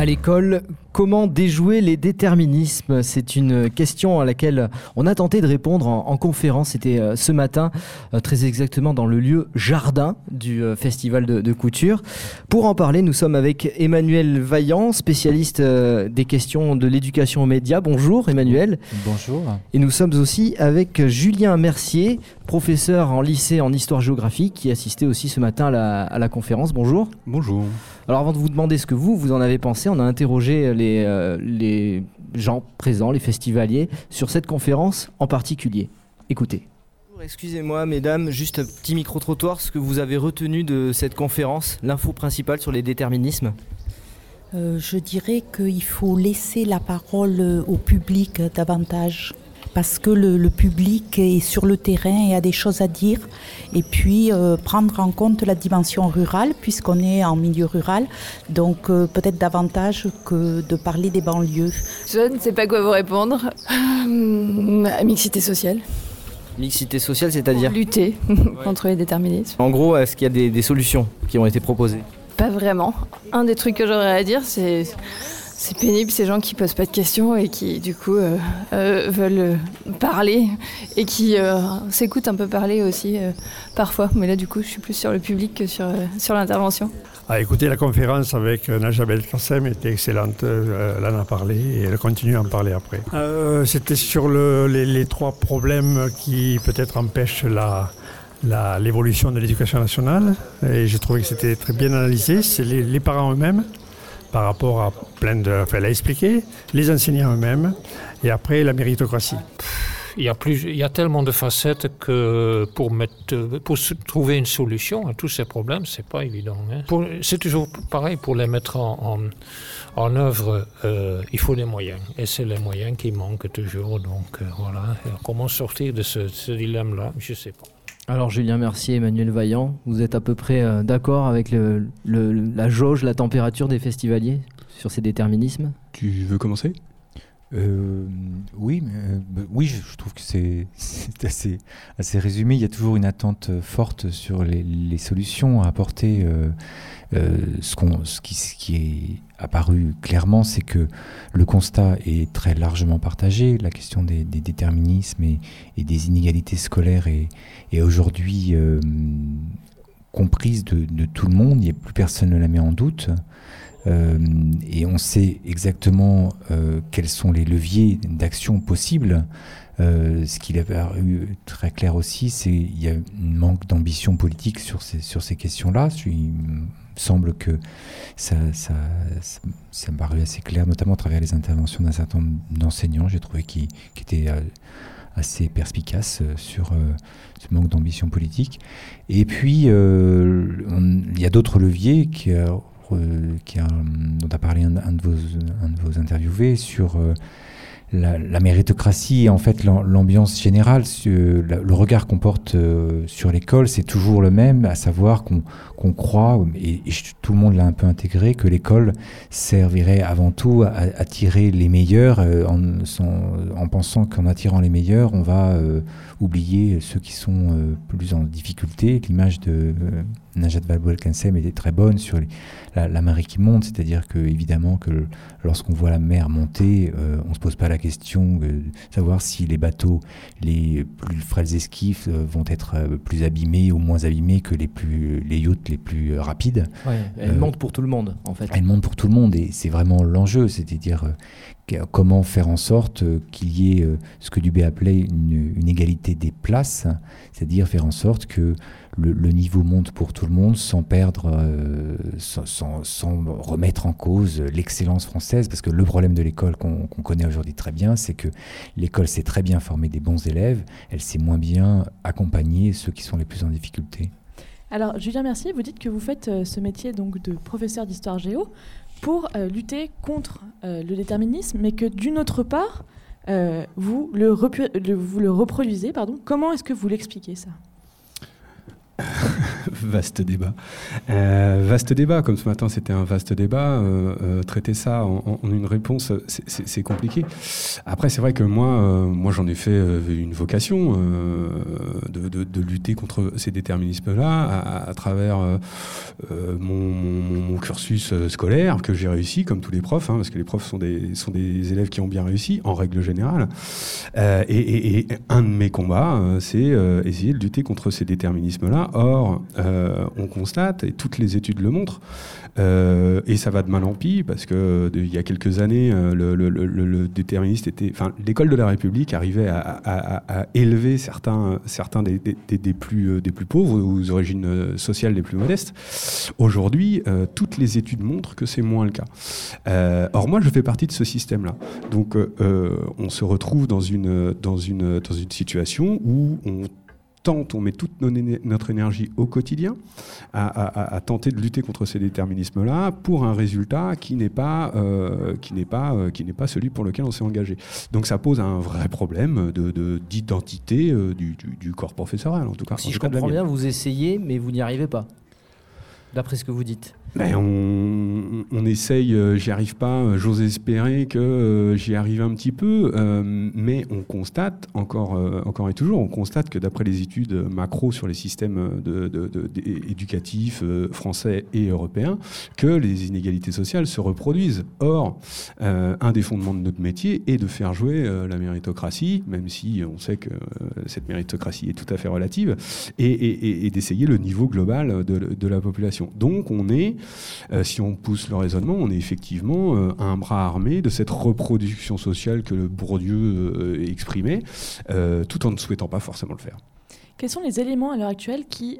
À l'école, comment déjouer les déterminismes? C'est une question à laquelle on a tenté de répondre en, conférence. C'était euh, ce matin, euh, très exactement dans le lieu jardin du euh, festival de, couture. Pour en parler, nous sommes avec Emmanuel Vaillant, spécialiste des questions de l'éducation aux médias. Bonjour Emmanuel. Bonjour. Et nous sommes aussi avec Julien Mercier, professeur en lycée en histoire-géographie, qui assistait aussi ce matin à la, à la conférence. Bonjour. Bonjour. Alors avant de vous demander ce que vous, vous en avez pensé, on a interrogé les, euh, les gens présents, les festivaliers, sur cette conférence en particulier. Écoutez. Excusez-moi, mesdames, juste un petit micro-trottoir, ce que vous avez retenu de cette conférence, l'info principale sur les déterminismes? Euh, Je dirais qu'il faut laisser la parole au public davantage parce que le, public est sur le terrain et a des choses à dire. Et puis euh, prendre en compte la dimension rurale, puisqu'on est en milieu rural. Donc euh, peut-être davantage que de parler des banlieues. Je ne sais pas quoi vous répondre. Euh, mixité sociale. Mixité sociale, c'est-à-dire Lutter contre les déterminismes. En gros, est-ce qu'il y a des, des solutions qui ont été proposées? Pas vraiment. Un des trucs que j'aurais à dire, c'est c'est pénible ces gens qui posent pas de questions et qui du coup euh, euh, veulent parler et qui euh, s'écoutent un peu parler aussi parfois. Mais là du coup je suis plus sur le public que sur, sur l'intervention. Ah, écoutez, la conférence avec Najabel Kassem était excellente. elle en a parlé et elle continue à en parler après. C'était sur les, trois problèmes qui peut-être empêchent la, l'évolution de l'éducation nationale. Et j'ai trouvé que c'était très bien analysé. C'est les parents eux-mêmes, par rapport à plein de... Enfin, elle a expliqué, les enseignants eux-mêmes, et après la méritocratie. Il y, a tellement de facettes que pour, trouver une solution à tous ces problèmes, c'est pas évident. Hein. C'est toujours pareil, pour les mettre en, œuvre, euh, il faut des moyens. Et c'est les moyens qui manquent toujours. Donc euh, voilà, comment sortir de ce dilemme-là, je ne sais pas. Alors Julien Mercier, Emmanuel Vaillant, vous êtes à peu près euh, d'accord avec la jauge, la température des festivaliers sur ces déterminismes? Tu veux commencer? Euh, oui, euh, bah, oui, je, trouve que c'est assez, résumé. Il y a toujours une attente forte sur les, solutions à apporter. ce, qui, est apparu clairement, c'est que le constat est très largement partagé. La question des, déterminismes et, des inégalités scolaires est, aujourd'hui euh, comprise de, tout le monde. Il plus personne ne la met en doute. Euh, et on sait exactement euh, quels sont les leviers d'action possibles. ce qui est apparu très clair aussi, c'est qu'il y a un manque d'ambition politique sur ces, sur ces questions-là semble que ça, ça, me paraît assez clair, notamment à travers les interventions d'un certain nombre d'enseignants, j'ai trouvé qui, qui étaient euh, assez perspicaces euh, sur euh, ce manque d'ambition politique. Et puis, il y a d'autres leviers qui, qui dont a parlé un, de, vos, interviewés sur la, méritocratie et en fait l'ambiance générale, le regard qu'on porte euh, sur l'école, c'est toujours le même, à savoir qu'on croit, et, tout le monde l'a un peu intégré, que l'école servirait avant tout à, attirer les meilleurs, euh, en, en, pensant qu'en attirant les meilleurs, on va euh, oublier ceux qui sont plus en difficulté. L'image de Najat Vallaud-Belkacem était très bonne sur la, la, marée qui monte, c'est-à-dire que évidemment que lorsqu'on voit la mer monter, euh, on ne se pose pas la question de savoir si les bateaux les plus frêles esquifs euh, vont être euh, plus abîmés ou moins abîmés que les plus les yachts les plus rapides. elle monte pour tout le monde en fait. Elle monte pour tout le monde et c'est vraiment l'enjeu, c'est-à-dire comment faire en sorte qu'il y ait ce que Dubé appelait une, une égalité des places, c'est-à-dire faire en sorte que le, niveau monte pour tout le monde sans perdre, euh, sans, remettre en cause l'excellence française. Parce que le problème de l'école qu'on connaît aujourd'hui très bien, c'est que l'école sait très bien former des bons élèves, elle sait moins bien accompagner ceux qui sont les plus en difficulté. Alors, Julien Mercier, vous dites que vous faites euh, ce métier donc de professeur d'histoire géo pour euh, lutter contre le déterminisme, mais que d'une autre part, vous, le, vous le reproduisez. Pardon. Comment est-ce que vous l'expliquez ça? vaste débat. Euh, vaste débat, comme ce matin c'était un vaste débat, euh, euh, traiter ça en, une réponse, c'est compliqué. Après, c'est vrai que moi, moi j'en ai fait une vocation de, lutter contre ces déterminismes-là à, travers mon, cursus scolaire que j'ai réussi, comme tous les profs, hein, parce que les profs sont des, sont des élèves qui ont bien réussi, en règle générale. Et, et, un de mes combats, c'est essayer de lutter contre ces déterminismes-là. Or, euh, on constate, et toutes les études le montrent, euh, et ça va de mal en pis, parce que il y a quelques années, euh, le, déterministe était, enfin, l'école de la République arrivait à, élever certains, certains des, plus, des plus pauvres aux origines sociales des plus modestes. Aujourd'hui, toutes les études montrent que c'est moins le cas. or, moi, je fais partie de ce système-là. Donc, on se retrouve dans une, dans une, dans une situation où on tente, on met toute notre énergie au quotidien à, tenter de lutter contre ces déterminismes-là pour un résultat qui n'est pas, euh, qui n'est pas, euh, qui n'est pas celui pour lequel on s'est engagé. Donc ça pose un vrai problème de, d'identité euh, du, du, corps professoral, en tout cas. Si je comprends bien, vous essayez, mais vous n'y arrivez pas, d'après ce que vous dites. Ben, on, essaye, euh, j'y arrive pas, euh, j'ose espérer que euh, j'y arrive un petit peu, mais on constate, encore, et toujours, on constate que d'après les études macro sur les systèmes de, éducatifs français et européens, que les inégalités sociales se reproduisent. Or, un des fondements de notre métier est de faire jouer la méritocratie, même si on sait que cette méritocratie est tout à fait relative, et, et d'essayer le niveau global de la population. Donc on est euh, si on pousse le raisonnement, on est effectivement euh, un bras armé de cette reproduction sociale que le Bourdieu euh, exprimait, tout en ne souhaitant pas forcément le faire. Quels sont les éléments à l'heure actuelle qui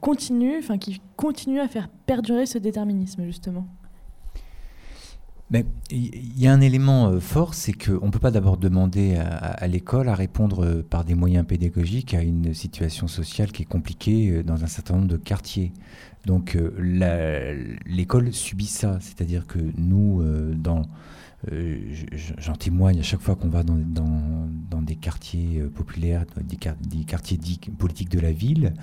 continuent, qui continuent à faire perdurer ce déterminisme justement? Mais il y a un élément fort, c'est qu'on ne peut pas d'abord demander à, l'école à répondre par des moyens pédagogiques à une situation sociale qui est compliquée dans un certain nombre de quartiers. Donc euh, l'école subit ça, c'est-à-dire que nous, euh, dans euh, j'en témoigne à chaque fois qu'on va dans, dans, des quartiers populaires, des, des quartiers dits politiques de la ville,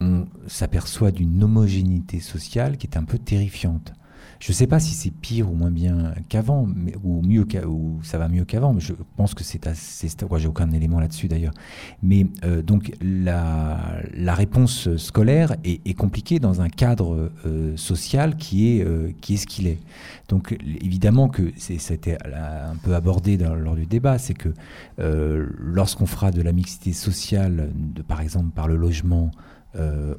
on s'aperçoit d'une homogénéité sociale qui est un peu terrifiante. Je ne sais pas si c'est pire ou moins bien qu'avant, ou mieux ou ça va mieux qu'avant, mais je pense que c'est assez. Moi, j'ai aucun élément là-dessus d'ailleurs. Mais euh, donc la, réponse scolaire est, compliquée dans un cadre euh, social qui est euh, qui est ce qu'il est. Donc évidemment que c'était un peu abordé lors du débat, c'est que lorsqu'on fera de la mixité sociale, par exemple par le logement,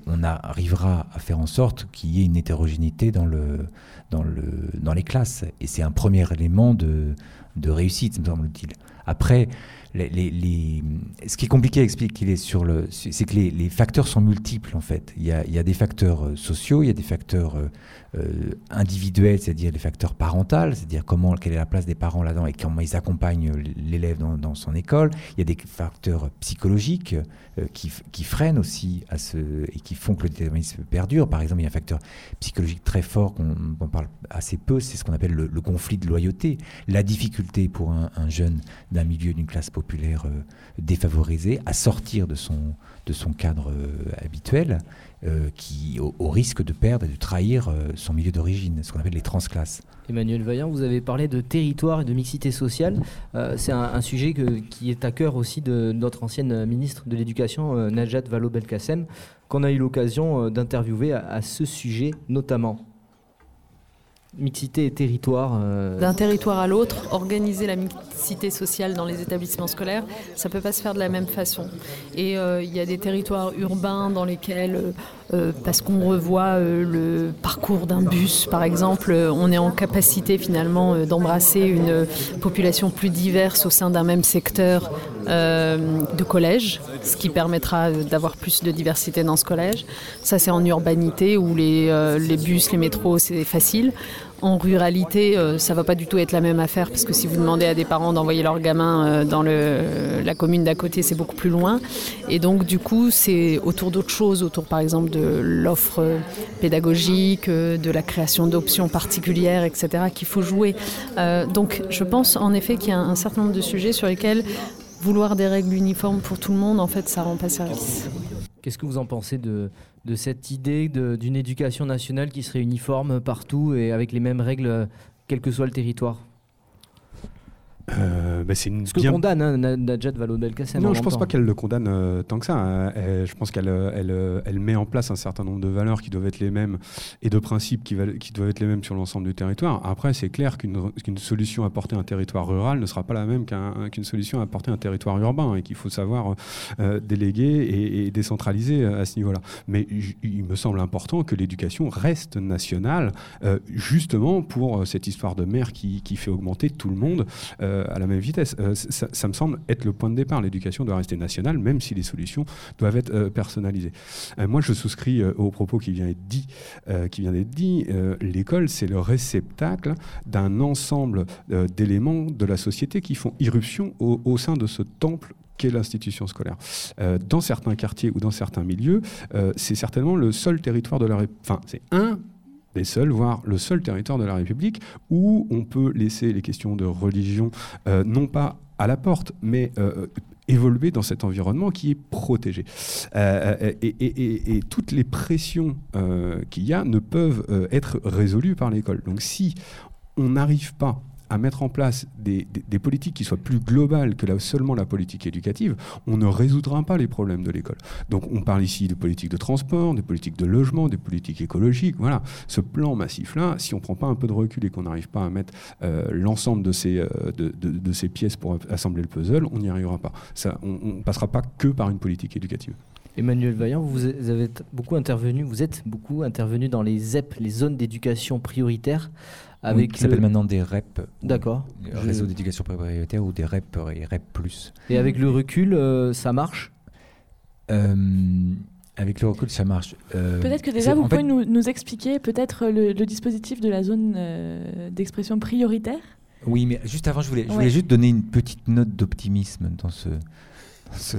on arrivera à faire en sorte qu'il y ait une hétérogénéité dans le dans, le, dans les classes. Et c'est un premier élément de, de réussite, me semble-t-il. Après, ce qui est compliqué à expliquer sur le, c'est que les, facteurs sont multiples en fait. Il y a, des facteurs euh, sociaux, il y a des facteurs euh, euh, individuels, c'est-à-dire les facteurs parentaux, c'est-à-dire comment, quelle est la place des parents là-dedans et comment ils accompagnent l'élève dans, son école. Il y a des facteurs psychologiques qui, freinent aussi à et qui font que le déterminisme perdure. Par exemple, il y a un facteur psychologique très fort qu'on parle assez peu, c'est ce qu'on appelle le, conflit de loyauté. La difficulté pour un, un jeune d'un milieu, d'une classe populaire euh, défavorisé à sortir de son, de son cadre euh, habituel, euh, qui, au, risque de perdre et de trahir son milieu d'origine, ce qu'on appelle les transclasses. Emmanuel Vaillant, vous avez parlé de territoire et de mixité sociale. c'est un, sujet qui est à cœur aussi de notre ancienne ministre de l'Éducation, Najat Vallaud-Belkacem, qu'on a eu l'occasion d'interviewer à ce sujet notamment mixité et territoire euh, D'un territoire à l'autre, organiser la mixité sociale dans les établissements scolaires, ça ne peut pas se faire de la même façon. Et euh, il y a des territoires urbains dans lesquels, euh, parce qu'on revoit le parcours d'un bus par exemple, on est en capacité finalement d'embrasser une population plus diverse au sein d'un même secteur de collège, ce qui permettra d'avoir plus de diversité dans ce collège. Ça c'est en urbanité où les, les bus, les métros, c'est facile. En ruralité, euh, ça va pas du tout être la même affaire parce que si vous demandez à des parents d'envoyer leurs gamins euh, dans la commune d'à côté, c'est beaucoup plus loin. Et donc, du coup, c'est autour d'autres choses, autour par exemple de l'offre pédagogique, euh, de la création d'options particulières, etc., qu'il faut jouer. donc, je pense en effet qu'il y a un certain nombre de sujets sur lesquels vouloir des règles uniformes pour tout le monde, en fait, ça rend pas service. Qu'est-ce que vous en pensez de, de cette idée d'une éducation nationale qui serait uniforme partout et avec les mêmes règles, quel que soit le territoire? Euh, bah, c'est une Ce que condamne hein, Najat Vallaud-Belkacem. Non, je ne pense pas qu'elle le condamne euh, tant que ça. Hein. je pense qu'elle euh, elle, euh, elle, met en place un certain nombre de valeurs qui doivent être les mêmes et de principes qui, qui doivent être les mêmes sur l'ensemble du territoire. Après, c'est clair qu'une solution apportée à un territoire rural ne sera pas la même qu'une solution apportée à un territoire urbain et qu'il faut savoir déléguer et, et, décentraliser à ce niveau-là. Mais il me semble important que l'éducation reste nationale, justement pour cette histoire de mer qui, qui, fait augmenter tout le monde. Euh, à la même vitesse. Euh, ça, me semble être le point de départ. L'éducation doit rester nationale, même si les solutions doivent être euh, personnalisées. moi, je souscris au propos qui vient d'être dit. qui vient d'être dit. L'école, c'est le réceptacle d'un ensemble d'éléments de la société qui font irruption au, sein de ce temple qu'est l'institution scolaire. dans certains quartiers ou dans certains milieux, c'est certainement le seul territoire de la République. Enfin, c'est un des seuls, voire le seul territoire de la République où on peut laisser les questions de religion euh, non pas à la porte, mais euh, évoluer dans cet environnement qui est protégé. Euh, et, toutes les pressions qu'il y a ne peuvent être résolues par l'école. Donc si on n'arrive pas à mettre en place des, politiques qui soient plus globales que seulement la politique éducative, on ne résoudra pas les problèmes de l'école. Donc on parle ici de politique de transport, de politique de logement, des politiques écologiques. Voilà, ce plan massif-là, si on ne prend pas un peu de recul et qu'on n'arrive pas à mettre euh, l'ensemble de ces, euh, de, ces pièces pour assembler le puzzle, on n'y arrivera pas. On ne passera pas que par une politique éducative. Emmanuel Vaillant, vous avez beaucoup intervenu, vous êtes beaucoup intervenu dans les ZEP, les zones d'éducation prioritaire. Avec qui s'appelle maintenant des REP. D'accord. Réseau d'éducation prioritaire ou des REP et REP+. Et avec le recul, euh, ça marche? Euh, avec le recul, ça marche. Euh, peut-être que déjà, vous pouvez nous, expliquer peut-être le, dispositif de la zone d'expression prioritaire? Oui, mais juste avant, je voulais, je voulais juste donner une petite note d'optimisme dans ce, ce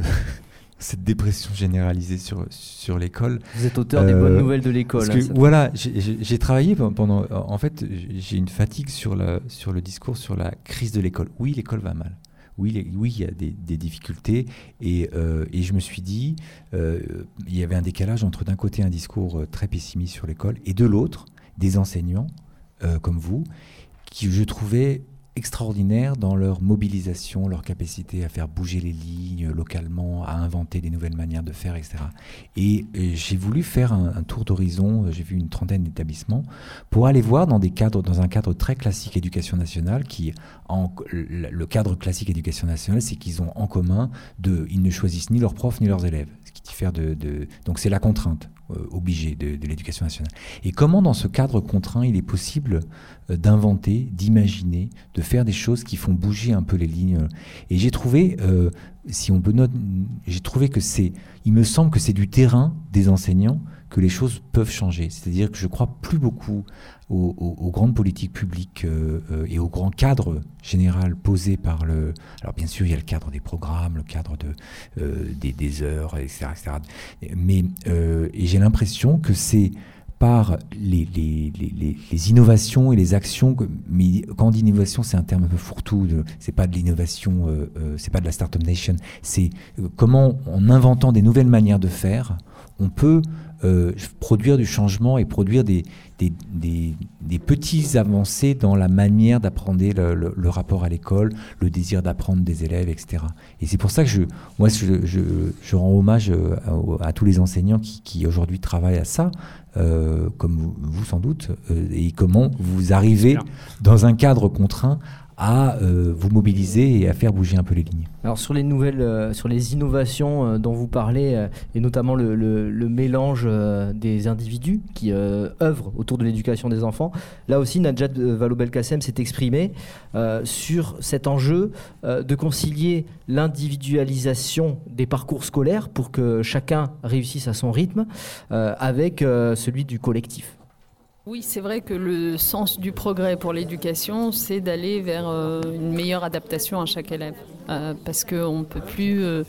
cette dépression généralisée sur, sur l'école. Vous êtes auteur des bonnes euh, nouvelles de l'école. Hein, voilà, j'ai travaillé pendant. En fait, j'ai une fatigue sur, la, sur le discours sur la crise de l'école. Oui, l'école va mal. Oui, oui, il y a des, des difficultés. Et, euh, et, je me suis dit, euh, il y avait un décalage entre d'un côté un discours très pessimiste sur l'école et de l'autre, des enseignants comme vous, qui je trouvais extraordinaires dans leur mobilisation, leur capacité à faire bouger les lignes localement, à inventer des nouvelles manières de faire, etc. Et, j'ai voulu faire un, tour d'horizon, j'ai vu une trentaine d'établissements, pour aller voir dans, des cadres, dans un cadre très classique éducation nationale, qui, en, le cadre classique éducation nationale, c'est qu'ils ont en commun, de, ils ne choisissent ni leurs profs ni leurs élèves. Ce qui diffère de donc c'est la contrainte. Euh, obligé de, l'éducation nationale. Et comment dans ce cadre contraint il est possible euh, d'inventer, d'imaginer, de faire des choses qui font bouger un peu les lignes? Et j'ai trouvé, euh, si on peut noter, j'ai trouvé que c'est, il me semble que c'est du terrain des enseignants que les choses peuvent changer. C'est-à-dire que je crois plus beaucoup aux, grandes politiques publiques euh, euh, et au grand cadre général posé par le... Alors bien sûr, il y a le cadre des programmes, le cadre de, euh, des, heures, etc. Mais et j'ai l'impression que c'est par les, innovations et les actions. Mais quand on dit innovation, c'est un terme un peu fourre-tout. C'est pas de l'innovation, c'est pas de la startup nation. C'est comment, en inventant des nouvelles manières de faire, on peut euh, produire du changement et produire des, des, des, petits avancées dans la manière d'apprendre le, le, rapport à l'école, le désir d'apprendre des élèves, etc. Et c'est pour ça que je, moi, je, je, je rends hommage euh, à, tous les enseignants qui, qui aujourd'hui travaillent à ça, euh, comme vous, vous, sans doute, et comment vous arrivez dans un cadre contraint à euh, vous mobiliser et à faire bouger un peu les lignes. Alors sur les nouvelles, euh, sur les innovations euh, dont vous parlez, et notamment le, le mélange des individus qui œuvrent autour de l'éducation des enfants, là aussi Najat Vallaud-Belkacem s'est exprimé sur cet enjeu de concilier l'individualisation des parcours scolaires pour que chacun réussisse à son rythme avec celui du collectif. Oui, c'est vrai que le sens du progrès pour l'éducation, c'est d'aller vers euh, une meilleure adaptation à chaque élève. Euh, parce qu'on ne peut plus... Euh,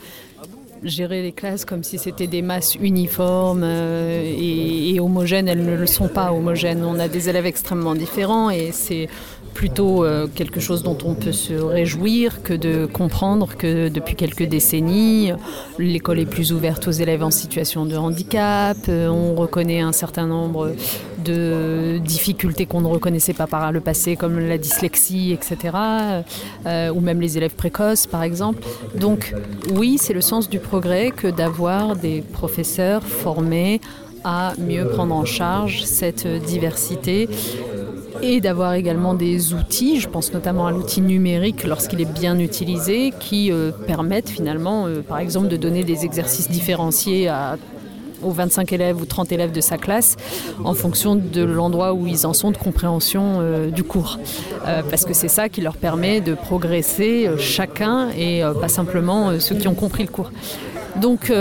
gérer les classes comme si c'était des masses uniformes et, homogènes. Elles ne le sont pas homogènes. On a des élèves extrêmement différents et c'est plutôt quelque chose dont on peut se réjouir que de comprendre que depuis quelques décennies, l'école est plus ouverte aux élèves en situation de handicap, on reconnaît un certain nombre de difficultés qu'on ne reconnaissait pas par le passé, comme la dyslexie, etc., euh, ou même les élèves précoces, par exemple. Donc oui, c'est le sens du progrès que d'avoir des professeurs formés à mieux prendre en charge cette diversité et d'avoir également des outils, je pense notamment à l'outil numérique lorsqu'il est bien utilisé, qui euh, permettent finalement, euh, par exemple, de donner des exercices différenciés à aux 25 élèves ou 30 élèves de sa classe en fonction de l'endroit où ils en sont de compréhension euh, du cours. parce que c'est ça qui leur permet de progresser chacun et pas simplement ceux qui ont compris le cours. Donc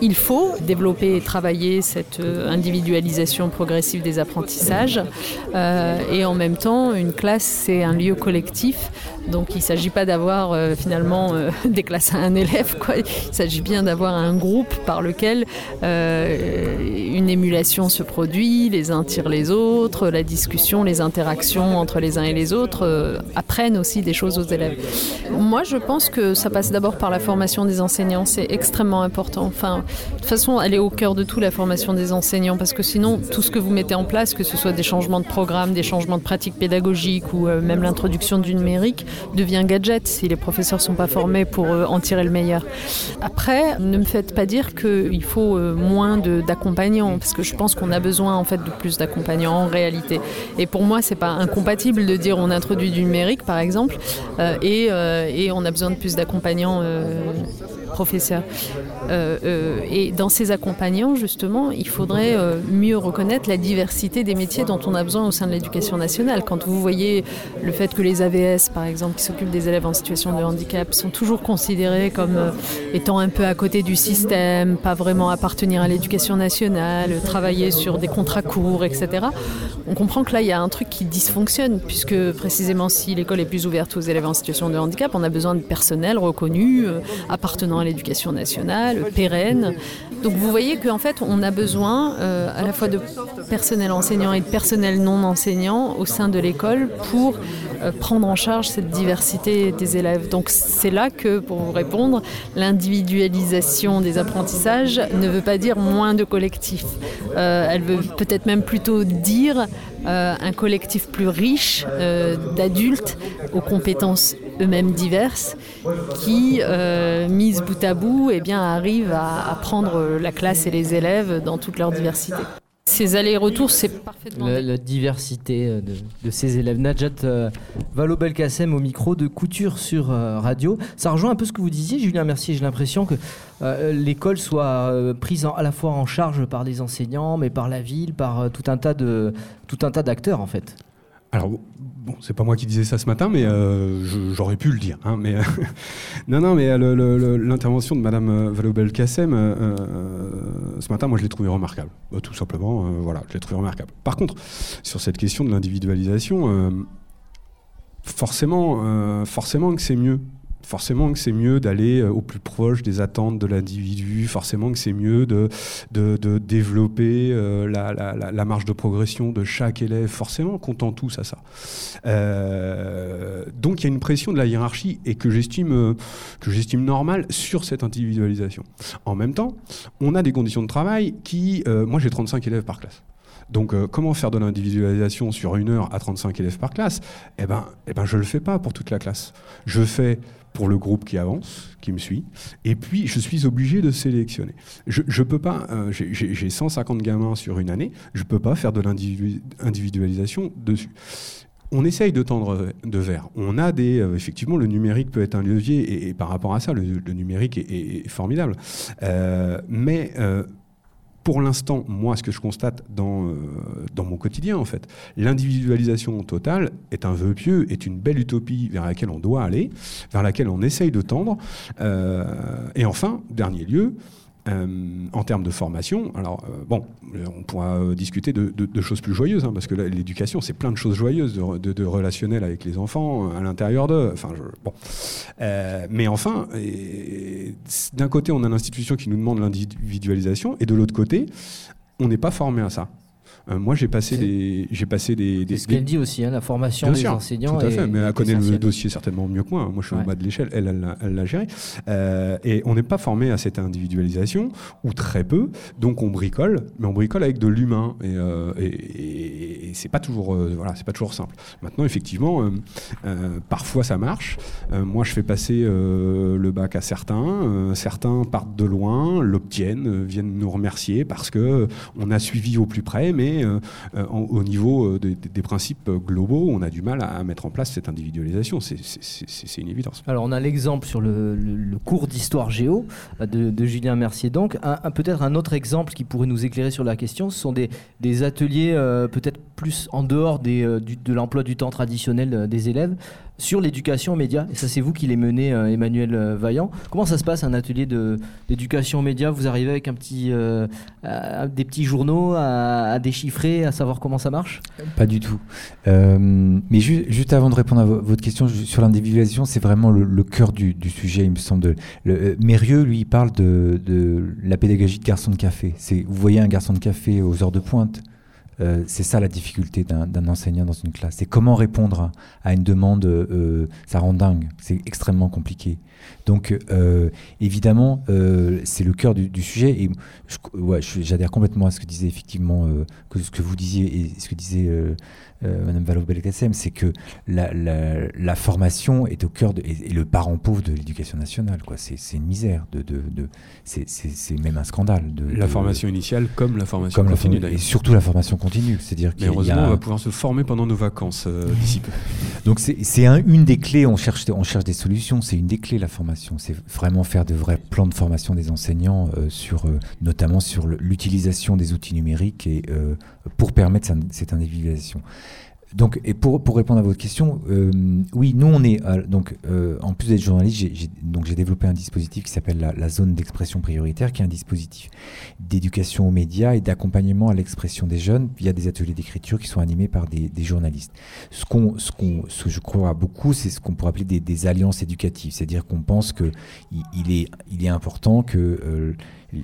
il faut développer et travailler cette euh, individualisation progressive des apprentissages. Euh, et en même temps, une classe, c'est un lieu collectif. Donc il ne s'agit pas d'avoir euh, finalement des classes à un élève. Il s'agit bien d'avoir un groupe par lequel une émulation se produit, les uns tirent les autres, la discussion, les interactions entre les uns et les autres apprennent aussi des choses aux élèves. Moi, je pense que ça passe d'abord par la formation des enseignants. C'est extrêmement important. Enfin, de toute façon, elle est au cœur de tout, la formation des enseignants, parce que sinon, tout ce que vous mettez en place, que ce soit des changements de programme, des changements de pratiques pédagogiques ou euh, même l'introduction du numérique, devient gadget si les professeurs sont pas formés pour euh, en tirer le meilleur. Après, ne me faites pas dire qu'il faut euh, moins d'accompagnants, parce que je pense qu'on a besoin en fait de plus d'accompagnants en réalité. Et pour moi, c'est pas incompatible de dire on introduit du numérique, par exemple, et, et, on a besoin de plus d'accompagnants. Euh, euh, et dans ces accompagnants, justement, il faudrait euh, mieux reconnaître la diversité des métiers dont on a besoin au sein de l'éducation nationale. Quand vous voyez le fait que les AVS, par exemple, qui s'occupent des élèves en situation de handicap, sont toujours considérés comme étant un peu à côté du système, pas vraiment appartenir à l'éducation nationale, travailler sur des contrats courts, etc. On comprend que là, il y a un truc qui dysfonctionne, puisque précisément si l'école est plus ouverte aux élèves en situation de handicap, on a besoin de personnel reconnu, appartenant à l'éducation nationale, pérenne. Donc vous voyez qu'en fait, on a besoin euh, à la fois de personnel enseignant et de personnel non enseignant au sein de l'école pour euh, prendre en charge cette diversité des élèves. Donc c'est là que, pour vous répondre, l'individualisation des apprentissages ne veut pas dire moins de collectifs. Euh, elle veut peut-être même plutôt dire un collectif plus riche d'adultes aux compétences eux-mêmes diverses qui, euh, mises bout à bout, eh bien, arrivent à, prendre la classe et les élèves dans toute leur diversité. Ces allers-retours, c'est parfaitement. La, diversité euh, de, ces élèves. Najat euh, Vallaud-Belkacem au micro de Couture sur Radio. Ça rejoint un peu ce que vous disiez, Julien Mercier. J'ai l'impression que l'école soit prise à la fois en charge par des enseignants, mais par la ville, par tout un tas de tout un tas d'acteurs en fait. Alors, bon, c'est pas moi qui disais ça ce matin, mais euh, j'aurais pu le dire. Hein, mais non, non, mais euh, l'intervention de Madame euh, Valobel-Kassem ce matin, moi, je l'ai trouvé remarquable. tout simplement, voilà, je l'ai trouvé remarquable. Par contre, sur cette question de l'individualisation, forcément, forcément que c'est mieux forcément que c'est mieux d'aller euh, au plus proche des attentes de l'individu, forcément que c'est mieux de, de, développer euh, la, marge de progression de chaque élève, forcément qu'on tend tous à ça. Euh, donc il y a une pression de la hiérarchie et que j'estime que j'estime normale sur cette individualisation. En même temps, on a des conditions de travail qui, moi j'ai 35 élèves par classe. Donc, comment faire de l'individualisation sur une heure à 35 élèves par classe? Eh ben, eh ben, je le fais pas pour toute la classe. Je fais pour le groupe qui avance, qui me suit. Et puis, je suis obligé de sélectionner. Je ne peux pas, euh, j'ai 150 gamins sur une année, je ne peux pas faire de l'individualisation dessus. On essaye de tendre de vers. On a des, euh, effectivement, le numérique peut être un levier, et, par rapport à ça, le, numérique est, formidable. Euh, mais pour l'instant, moi, ce que je constate dans, euh, dans mon quotidien, en fait, l'individualisation totale est un vœu pieux, est une belle utopie vers laquelle on doit aller, vers laquelle on essaye de tendre. Euh, et enfin, dernier lieu, en termes de formation, alors bon, on pourra discuter de, choses plus joyeuses, hein, parce que l'éducation, c'est plein de choses joyeuses, de, de, relationnel avec les enfants, à l'intérieur d'eux. Enfin, bon. mais enfin, d'un côté, on a l'institution qui nous demande l'individualisation, et de l'autre côté, on n'est pas formé à ça. Euh, moi, j'ai passé des, j'ai passé des. C'est ce qu'elle dit aussi, hein, la formation des enseignants. Tout à fait, mais elle connaît le dossier certainement mieux que moi. Moi, je suis au bas de l'échelle, elle, elle l'a géré. Euh, et on n'est pas formé à cette individualisation, ou très peu. Donc, on bricole, mais on bricole avec de l'humain, et, euh, et, c'est pas toujours, voilà, c'est pas toujours simple. Maintenant, effectivement, parfois ça marche. moi, je fais passer le bac à certains. certains partent de loin, l'obtiennent, viennent nous remercier parce que on a suivi au plus près, mais euh, euh, au niveau euh, des, principes globaux, on a du mal à, mettre en place cette individualisation. C'est une évidence. Alors, on a l'exemple sur le, cours d'histoire géo de, Julien Mercier. Donc, peut-être un autre exemple qui pourrait nous éclairer sur la question, ce sont des, ateliers peut-être plus en dehors de l'emploi du temps traditionnel des élèves sur l'éducation aux médias. Et ça, c'est vous qui les menez, Emmanuel Vaillant. Comment ça se passe un atelier d'éducation aux médias? Vous arrivez avec petit, des petits journaux à, déchiffrer, à savoir comment ça marche? Pas du tout. Euh, mais juste avant de répondre à votre question sur l'individualisation, c'est vraiment le, cœur du, sujet, il me semble. Le, euh, Mérieux, lui, parle de, de, la pédagogie de garçon de café. Vous voyez un garçon de café aux heures de pointe? Euh, c'est ça la difficulté d'un enseignant dans une classe. C'est comment répondre à, une demande, ça rend dingue, c'est extrêmement compliqué. Donc, euh, évidemment, euh, c'est le cœur du, sujet. Et j'adhère complètement à ce que disait effectivement, euh, ce que vous disiez et ce que disait Madame Valo Belkacem, c'est que la, formation est au cœur de, et, le parent pauvre de l'éducation nationale. C'est une misère. De, de, c'est même un scandale. De, la formation initiale comme la formation continue. et surtout la formation continue. C'est-à-dire heureusement, on va pouvoir se former pendant nos vacances d'ici peu. Donc, c'est une des clés. On cherche, on cherche des solutions. C'est une des clés, la formation. C'est vraiment faire de vrais plans de formation des enseignants, euh, sur, euh, notamment sur l'utilisation des outils numériques et euh, pour permettre cette individualisation. Donc, et pour, pour, répondre à votre question, euh, oui, nous on est euh, donc euh, en plus d'être journaliste, j'ai développé un dispositif qui s'appelle la, zone d'expression prioritaire, qui est un dispositif d'éducation aux médias et d'accompagnement à l'expression des jeunes via des ateliers d'écriture qui sont animés par des, des journalistes. Ce qu'on, ce qu'on, ce que je crois beaucoup, c'est ce qu'on pourrait appeler des, des alliances éducatives, c'est-à-dire qu'on pense que il, est, il est important que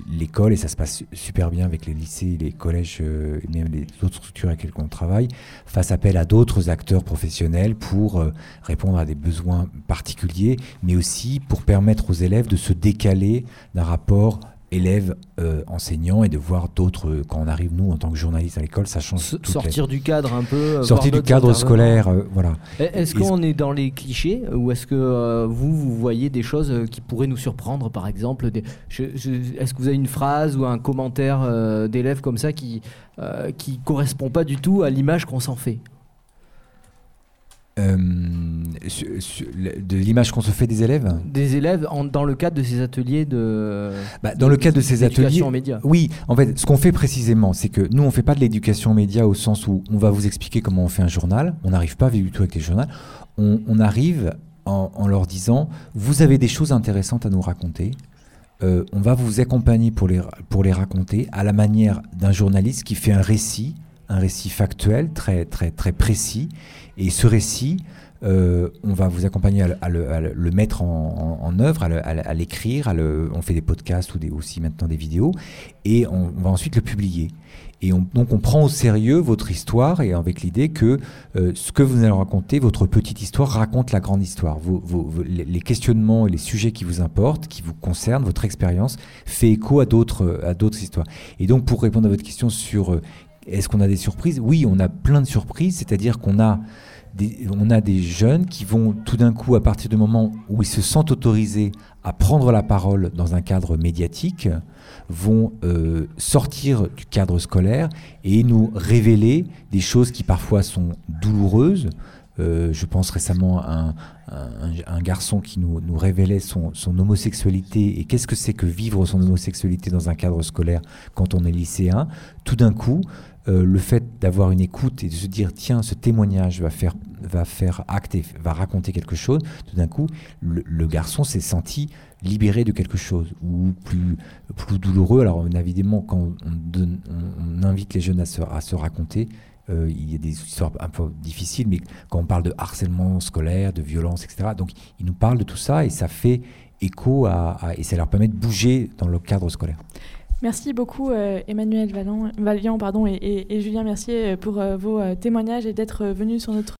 l'école, et ça se passe super bien avec les lycées, les collèges euh, même les autres structures avec lesquelles on travaille, fasse appel à d'autres acteurs professionnels pour euh, répondre à des besoins particuliers, mais aussi pour permettre aux élèves de se décaler d'un rapport élèves, euh, enseignants et de voir d'autres, euh, quand on arrive nous en tant que journaliste à l'école, ça change. sortir du cadre un peu. Euh, sortir du cadre scolaire, voilà. Est-ce qu'on est dans les clichés ou est-ce que vous, vous voyez des choses qui pourraient nous surprendre par exemple Est-ce que vous avez une phrase ou un commentaire d'élèves comme ça qui qui correspond pas du tout à l'image qu'on s'en fait? Euh, de l'image qu'on se fait des élèves Des élèves dans le cadre de ces ateliers de. Bah, dans le cadre de ces ateliers. Médias. Oui, en fait, ce qu'on fait précisément, c'est que nous, on fait pas de l'éducation média au sens où on va vous expliquer comment on fait un journal. On n'arrive pas du tout avec les journaux. On, arrive en, leur disant vous avez des choses intéressantes à nous raconter. Euh, on va vous accompagner pour les, pour les raconter à la manière d'un journaliste qui fait un récit, un récit factuel, très, très, très précis et ce récit, euh, on va vous accompagner à le, mettre en, œuvre, à l'écrire. On fait des podcasts ou des, aussi maintenant des vidéos, et on, va ensuite le publier. Et donc on prend au sérieux votre histoire et avec l'idée que euh, ce que vous allez raconter, votre petite histoire, raconte la grande histoire. les questionnements et les sujets qui vous importent, qui vous concernent, votre expérience, fait écho à d'autres à d'autres histoires. Et donc pour répondre à votre question sur euh, est-ce qu'on a des surprises? Oui, on a plein de surprises, c'est-à-dire qu'on a on a des jeunes qui vont tout d'un coup, à partir du moment où ils se sentent autorisés à prendre la parole dans un cadre médiatique, vont euh, sortir du cadre scolaire et nous révéler des choses qui parfois sont douloureuses, je pense récemment à un, garçon qui nous, nous révélait son, son, homosexualité et qu'est-ce que c'est que vivre son homosexualité dans un cadre scolaire quand on est lycéen. Tout d'un coup, euh, le fait d'avoir une écoute et de se dire tiens ce témoignage va faire va faire acter va raconter quelque chose tout d'un coup le, garçon s'est senti libéré de quelque chose ou plus plus douloureux. Alors évidemment quand on, invite les jeunes à se, à se raconter euh, il y a des histoires un peu difficiles mais quand on parle de harcèlement scolaire de violence etc donc ils nous parlent de tout ça et ça fait écho à, et ça leur permet de bouger dans le cadre scolaire Merci beaucoup euh, Emmanuel Valiant, pardon, et, Julien Mercier pour vos témoignages et d'être venus sur notre